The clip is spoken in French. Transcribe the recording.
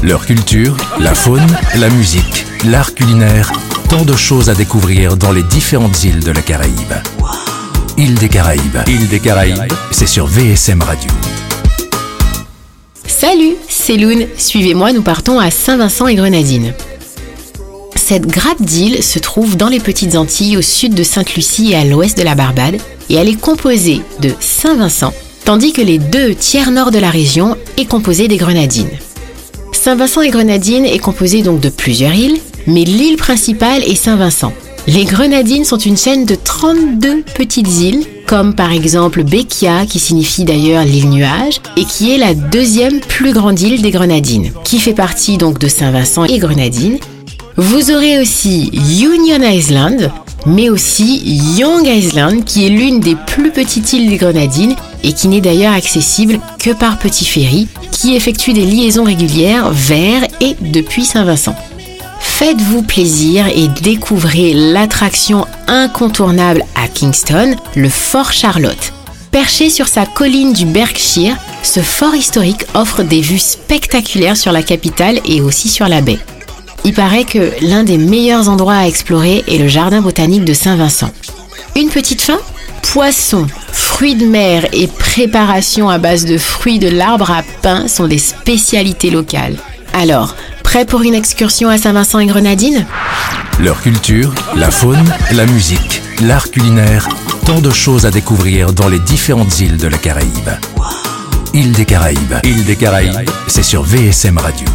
Leur culture, la faune, la musique, l'art culinaire, tant de choses à découvrir dans les différentes îles de la Caraïbe. Île des Caraïbes, Île des Caraïbes, c'est sur VSM Radio. Salut, c'est Loun. Suivez-moi, nous partons à Saint-Vincent et Grenadines. Cette grappe d'îles se trouve dans les Petites Antilles au sud de Sainte-Lucie et à l'ouest de la Barbade, et elle est composée de Saint-Vincent, tandis que les deux tiers nord de la région est composée des Grenadines. Saint-Vincent et Grenadines est composé donc de plusieurs îles, mais l'île principale est Saint-Vincent. Les Grenadines sont une chaîne de 32 petites îles, comme par exemple Bekia, qui signifie d'ailleurs l'île nuage, et qui est la deuxième plus grande île des Grenadines, qui fait partie donc de Saint-Vincent et Grenadines. Vous aurez aussi Union Island, mais aussi Young Island, qui est l'une des plus petites îles des Grenadines et qui n'est d'ailleurs accessible que par petit ferry, qui effectue des liaisons régulières vers et depuis Saint-Vincent. Faites-vous plaisir et découvrez l'attraction incontournable à Kingston, le Fort Charlotte. Perché sur sa colline du Berkshire, ce fort historique offre des vues spectaculaires sur la capitale et aussi sur la baie. Il paraît que l'un des meilleurs endroits à explorer est le jardin botanique de Saint-Vincent. Une petite fin Poissons, fruits de mer et préparation à base de fruits de l'arbre à pain sont des spécialités locales. Alors, prêt pour une excursion à Saint-Vincent et Grenadines? Leur culture, la faune, la musique, l'art culinaire, tant de choses à découvrir dans les différentes îles de la Caraïbe. Île des Caraïbes, Île des Caraïbes, c'est sur VSM Radio.